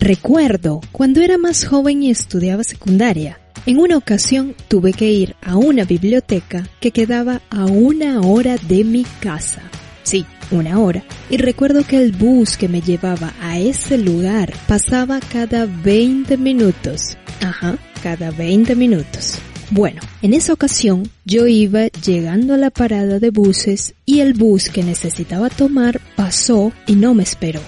Recuerdo cuando era más joven y estudiaba secundaria. En una ocasión tuve que ir a una biblioteca que quedaba a una hora de mi casa. Sí, una hora. Y recuerdo que el bus que me llevaba a ese lugar pasaba cada 20 minutos. Ajá, cada 20 minutos. Bueno, en esa ocasión yo iba llegando a la parada de buses y el bus que necesitaba tomar pasó y no me esperó.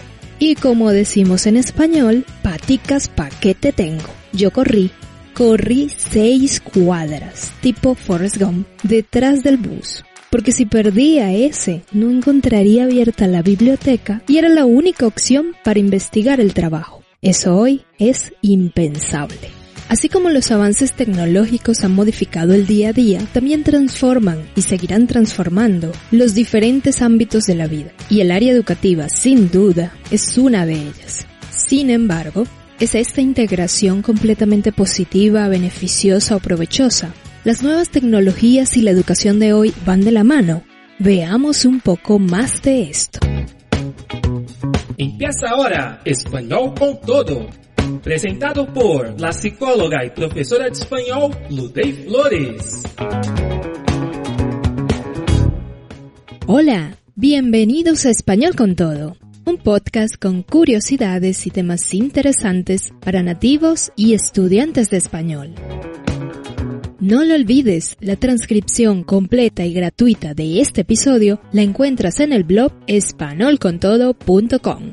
Y como decimos en español, paticas pa' qué te tengo. Yo corrí, corrí seis cuadras, tipo Forrest Gump, detrás del bus. Porque si perdía ese, no encontraría abierta la biblioteca y era la única opción para investigar el trabajo. Eso hoy es impensable. Así como los avances tecnológicos han modificado el día a día, también transforman y seguirán transformando los diferentes ámbitos de la vida. Y el área educativa, sin duda, es una de ellas. Sin embargo, ¿es esta integración completamente positiva, beneficiosa o provechosa? Las nuevas tecnologías y la educación de hoy van de la mano. Veamos un poco más de esto. Empieza ahora Español con todo presentado por la psicóloga y profesora de español Ludey Flores. Hola, bienvenidos a Español con Todo, un podcast con curiosidades y temas interesantes para nativos y estudiantes de español. No lo olvides, la transcripción completa y gratuita de este episodio la encuentras en el blog espanolcontodo.com.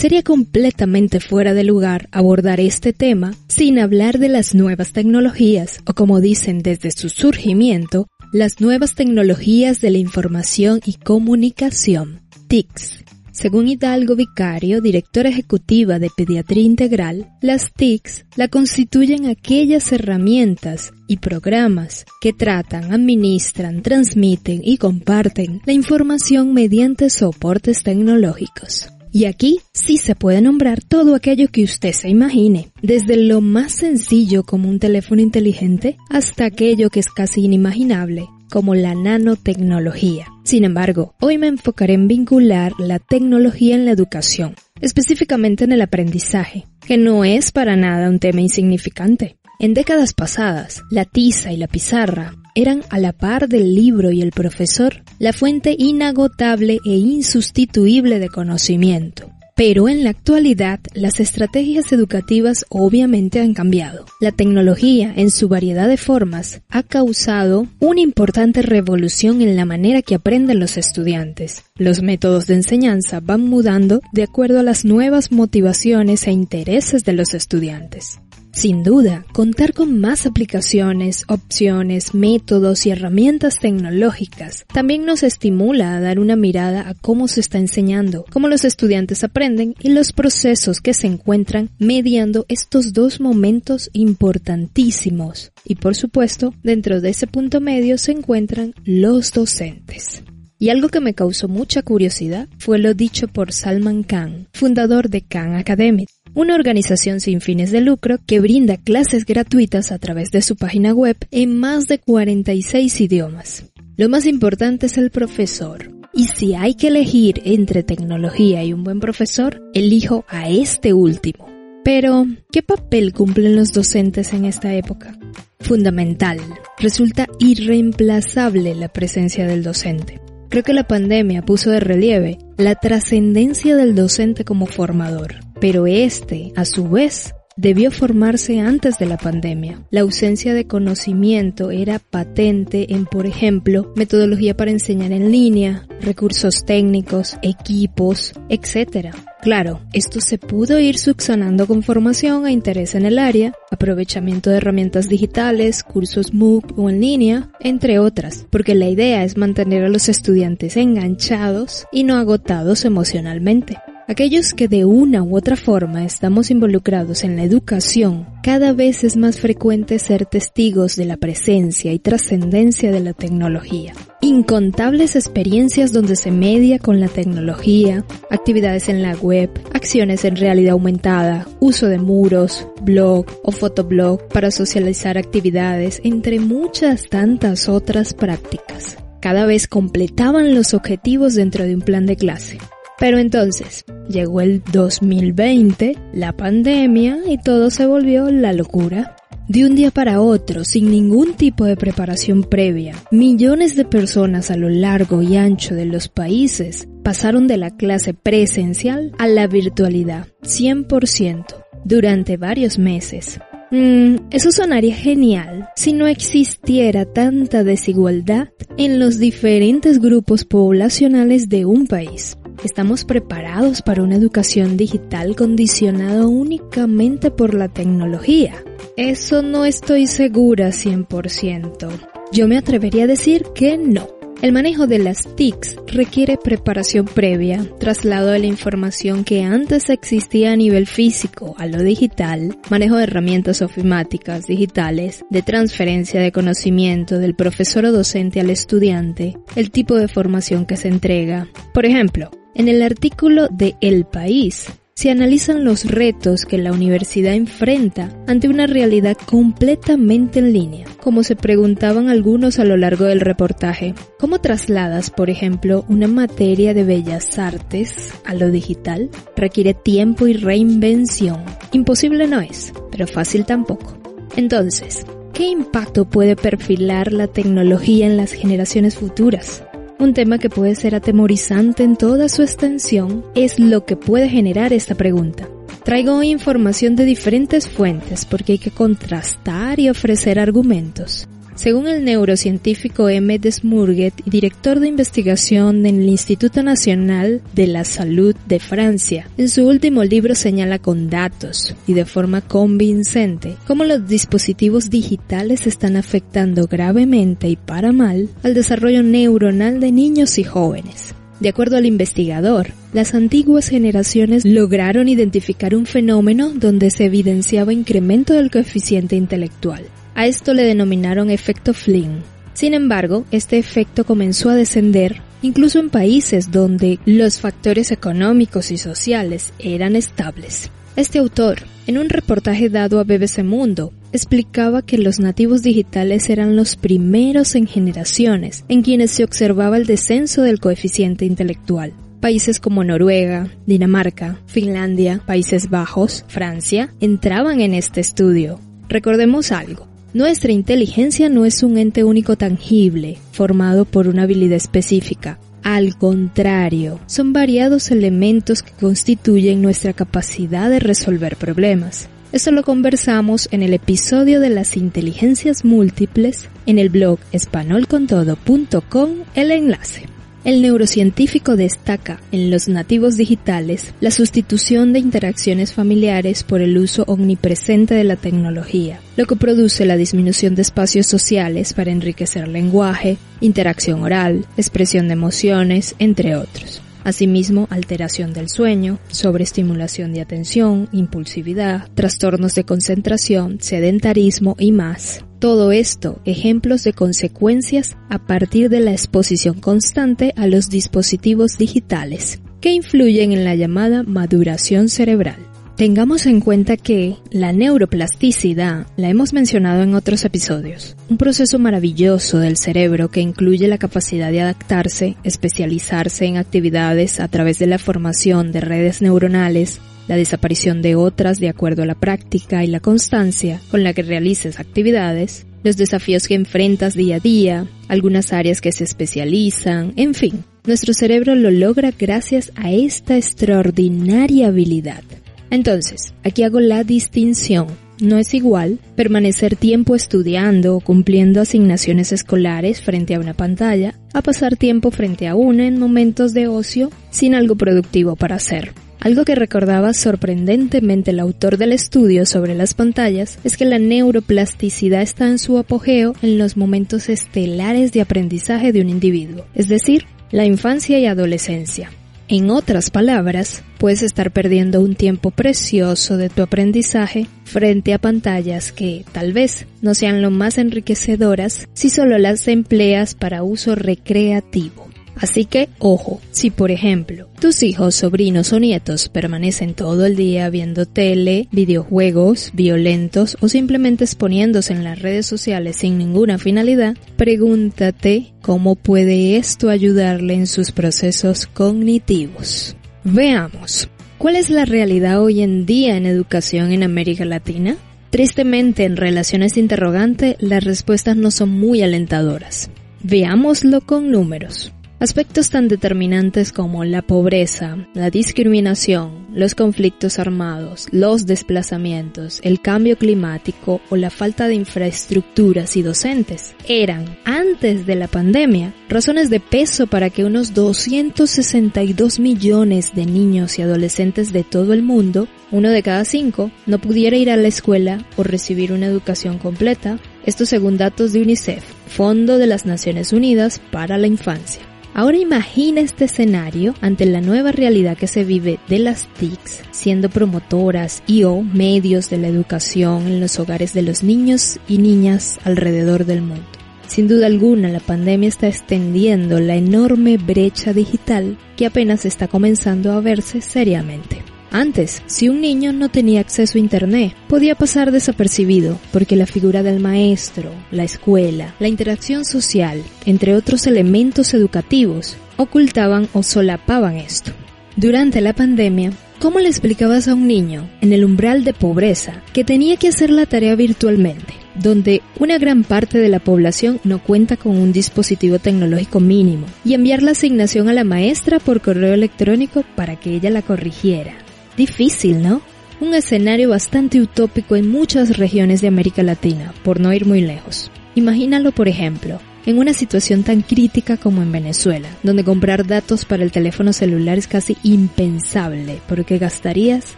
Sería completamente fuera de lugar abordar este tema sin hablar de las nuevas tecnologías, o como dicen desde su surgimiento, las nuevas tecnologías de la información y comunicación, TICs. Según Hidalgo Vicario, directora ejecutiva de Pediatría Integral, las TICs la constituyen aquellas herramientas y programas que tratan, administran, transmiten y comparten la información mediante soportes tecnológicos. Y aquí sí se puede nombrar todo aquello que usted se imagine, desde lo más sencillo como un teléfono inteligente hasta aquello que es casi inimaginable, como la nanotecnología. Sin embargo, hoy me enfocaré en vincular la tecnología en la educación, específicamente en el aprendizaje, que no es para nada un tema insignificante. En décadas pasadas, la tiza y la pizarra eran a la par del libro y el profesor la fuente inagotable e insustituible de conocimiento. Pero en la actualidad las estrategias educativas obviamente han cambiado. La tecnología en su variedad de formas ha causado una importante revolución en la manera que aprenden los estudiantes. Los métodos de enseñanza van mudando de acuerdo a las nuevas motivaciones e intereses de los estudiantes. Sin duda, contar con más aplicaciones, opciones, métodos y herramientas tecnológicas también nos estimula a dar una mirada a cómo se está enseñando, cómo los estudiantes aprenden y los procesos que se encuentran mediando estos dos momentos importantísimos. Y por supuesto, dentro de ese punto medio se encuentran los docentes. Y algo que me causó mucha curiosidad fue lo dicho por Salman Khan, fundador de Khan Academy, una organización sin fines de lucro que brinda clases gratuitas a través de su página web en más de 46 idiomas. Lo más importante es el profesor. Y si hay que elegir entre tecnología y un buen profesor, elijo a este último. Pero, ¿qué papel cumplen los docentes en esta época? Fundamental. Resulta irreemplazable la presencia del docente. Creo que la pandemia puso de relieve la trascendencia del docente como formador, pero este, a su vez, debió formarse antes de la pandemia. La ausencia de conocimiento era patente en, por ejemplo, metodología para enseñar en línea, recursos técnicos, equipos, etc. Claro, esto se pudo ir subsanando con formación e interés en el área, aprovechamiento de herramientas digitales, cursos MOOC o en línea, entre otras, porque la idea es mantener a los estudiantes enganchados y no agotados emocionalmente. Aquellos que de una u otra forma estamos involucrados en la educación, cada vez es más frecuente ser testigos de la presencia y trascendencia de la tecnología. Incontables experiencias donde se media con la tecnología, actividades en la web, acciones en realidad aumentada, uso de muros, blog o fotoblog para socializar actividades, entre muchas tantas otras prácticas. cada vez completaban los objetivos dentro de un plan de clase. Pero entonces, llegó el 2020, la pandemia y todo se volvió la locura. De un día para otro, sin ningún tipo de preparación previa, millones de personas a lo largo y ancho de los países pasaron de la clase presencial a la virtualidad, 100%, durante varios meses. Mm, eso sonaría genial si no existiera tanta desigualdad en los diferentes grupos poblacionales de un país. ¿Estamos preparados para una educación digital condicionada únicamente por la tecnología? Eso no estoy segura 100%. Yo me atrevería a decir que no. El manejo de las TICs requiere preparación previa, traslado de la información que antes existía a nivel físico a lo digital, manejo de herramientas ofimáticas digitales, de transferencia de conocimiento del profesor o docente al estudiante, el tipo de formación que se entrega. Por ejemplo, en el artículo de El País se analizan los retos que la universidad enfrenta ante una realidad completamente en línea, como se preguntaban algunos a lo largo del reportaje. ¿Cómo trasladas, por ejemplo, una materia de bellas artes a lo digital? Requiere tiempo y reinvención. Imposible no es, pero fácil tampoco. Entonces, ¿qué impacto puede perfilar la tecnología en las generaciones futuras? Un tema que puede ser atemorizante en toda su extensión es lo que puede generar esta pregunta. Traigo información de diferentes fuentes porque hay que contrastar y ofrecer argumentos. Según el neurocientífico M. Desmurget, director de investigación en el Instituto Nacional de la Salud de Francia, en su último libro señala con datos y de forma convincente cómo los dispositivos digitales están afectando gravemente y para mal al desarrollo neuronal de niños y jóvenes. De acuerdo al investigador, las antiguas generaciones lograron identificar un fenómeno donde se evidenciaba incremento del coeficiente intelectual, a esto le denominaron efecto Flynn. Sin embargo, este efecto comenzó a descender incluso en países donde los factores económicos y sociales eran estables. Este autor, en un reportaje dado a BBC Mundo, explicaba que los nativos digitales eran los primeros en generaciones en quienes se observaba el descenso del coeficiente intelectual. Países como Noruega, Dinamarca, Finlandia, Países Bajos, Francia entraban en este estudio. Recordemos algo, nuestra inteligencia no es un ente único tangible, formado por una habilidad específica. Al contrario, son variados elementos que constituyen nuestra capacidad de resolver problemas. Esto lo conversamos en el episodio de las inteligencias múltiples en el blog espanolcontodo.com el enlace. El neurocientífico destaca en los nativos digitales la sustitución de interacciones familiares por el uso omnipresente de la tecnología, lo que produce la disminución de espacios sociales para enriquecer lenguaje, interacción oral, expresión de emociones, entre otros. Asimismo, alteración del sueño, sobreestimulación de atención, impulsividad, trastornos de concentración, sedentarismo y más. Todo esto, ejemplos de consecuencias a partir de la exposición constante a los dispositivos digitales, que influyen en la llamada maduración cerebral. Tengamos en cuenta que la neuroplasticidad la hemos mencionado en otros episodios, un proceso maravilloso del cerebro que incluye la capacidad de adaptarse, especializarse en actividades a través de la formación de redes neuronales, la desaparición de otras de acuerdo a la práctica y la constancia con la que realices actividades, los desafíos que enfrentas día a día, algunas áreas que se especializan, en fin, nuestro cerebro lo logra gracias a esta extraordinaria habilidad. Entonces, aquí hago la distinción. No es igual permanecer tiempo estudiando o cumpliendo asignaciones escolares frente a una pantalla a pasar tiempo frente a una en momentos de ocio sin algo productivo para hacer. Algo que recordaba sorprendentemente el autor del estudio sobre las pantallas es que la neuroplasticidad está en su apogeo en los momentos estelares de aprendizaje de un individuo, es decir, la infancia y adolescencia. En otras palabras, puedes estar perdiendo un tiempo precioso de tu aprendizaje frente a pantallas que tal vez no sean lo más enriquecedoras si solo las empleas para uso recreativo. Así que, ojo, si por ejemplo tus hijos, sobrinos o nietos permanecen todo el día viendo tele, videojuegos, violentos o simplemente exponiéndose en las redes sociales sin ninguna finalidad, pregúntate cómo puede esto ayudarle en sus procesos cognitivos. Veamos, ¿cuál es la realidad hoy en día en educación en América Latina? Tristemente, en relaciones interrogante, las respuestas no son muy alentadoras. Veámoslo con números. Aspectos tan determinantes como la pobreza, la discriminación, los conflictos armados, los desplazamientos, el cambio climático o la falta de infraestructuras y docentes eran, antes de la pandemia, razones de peso para que unos 262 millones de niños y adolescentes de todo el mundo, uno de cada cinco, no pudiera ir a la escuela o recibir una educación completa, esto según datos de UNICEF, Fondo de las Naciones Unidas para la Infancia. Ahora imagina este escenario ante la nueva realidad que se vive de las TICs, siendo promotoras y o medios de la educación en los hogares de los niños y niñas alrededor del mundo. Sin duda alguna, la pandemia está extendiendo la enorme brecha digital que apenas está comenzando a verse seriamente. Antes, si un niño no tenía acceso a Internet, podía pasar desapercibido porque la figura del maestro, la escuela, la interacción social, entre otros elementos educativos, ocultaban o solapaban esto. Durante la pandemia, ¿cómo le explicabas a un niño en el umbral de pobreza que tenía que hacer la tarea virtualmente? donde una gran parte de la población no cuenta con un dispositivo tecnológico mínimo, y enviar la asignación a la maestra por correo electrónico para que ella la corrigiera. Difícil, ¿no? Un escenario bastante utópico en muchas regiones de América Latina, por no ir muy lejos. Imagínalo, por ejemplo, en una situación tan crítica como en Venezuela, donde comprar datos para el teléfono celular es casi impensable, porque gastarías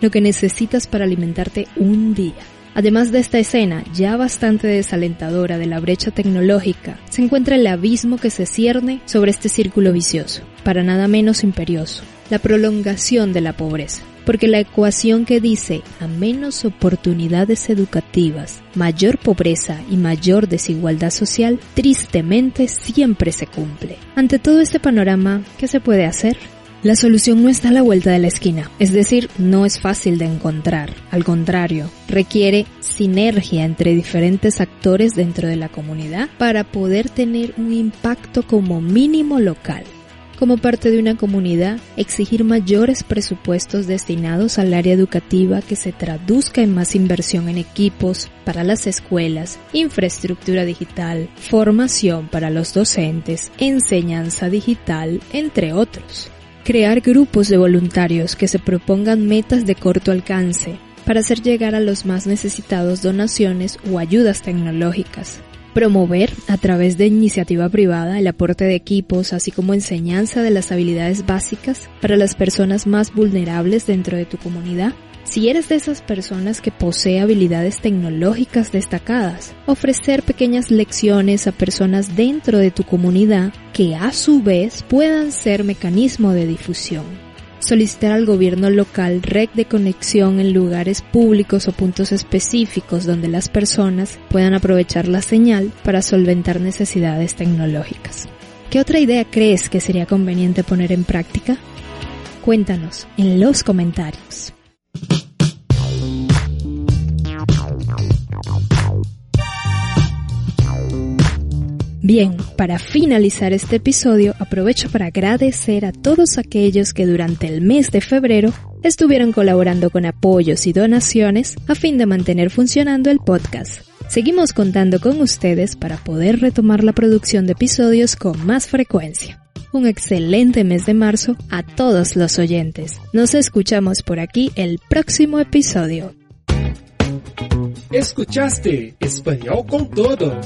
lo que necesitas para alimentarte un día. Además de esta escena, ya bastante desalentadora de la brecha tecnológica, se encuentra el abismo que se cierne sobre este círculo vicioso, para nada menos imperioso, la prolongación de la pobreza porque la ecuación que dice a menos oportunidades educativas, mayor pobreza y mayor desigualdad social, tristemente siempre se cumple. Ante todo este panorama, ¿qué se puede hacer? La solución no está a la vuelta de la esquina, es decir, no es fácil de encontrar. Al contrario, requiere sinergia entre diferentes actores dentro de la comunidad para poder tener un impacto como mínimo local como parte de una comunidad, exigir mayores presupuestos destinados al área educativa que se traduzca en más inversión en equipos para las escuelas, infraestructura digital, formación para los docentes, enseñanza digital, entre otros. Crear grupos de voluntarios que se propongan metas de corto alcance para hacer llegar a los más necesitados donaciones o ayudas tecnológicas, Promover, a través de iniciativa privada, el aporte de equipos, así como enseñanza de las habilidades básicas para las personas más vulnerables dentro de tu comunidad. Si eres de esas personas que posee habilidades tecnológicas destacadas, ofrecer pequeñas lecciones a personas dentro de tu comunidad que a su vez puedan ser mecanismo de difusión solicitar al gobierno local red de conexión en lugares públicos o puntos específicos donde las personas puedan aprovechar la señal para solventar necesidades tecnológicas. ¿Qué otra idea crees que sería conveniente poner en práctica? Cuéntanos en los comentarios. Bien, para finalizar este episodio aprovecho para agradecer a todos aquellos que durante el mes de febrero estuvieron colaborando con apoyos y donaciones a fin de mantener funcionando el podcast. Seguimos contando con ustedes para poder retomar la producción de episodios con más frecuencia. Un excelente mes de marzo a todos los oyentes. Nos escuchamos por aquí el próximo episodio. Escuchaste Español con todo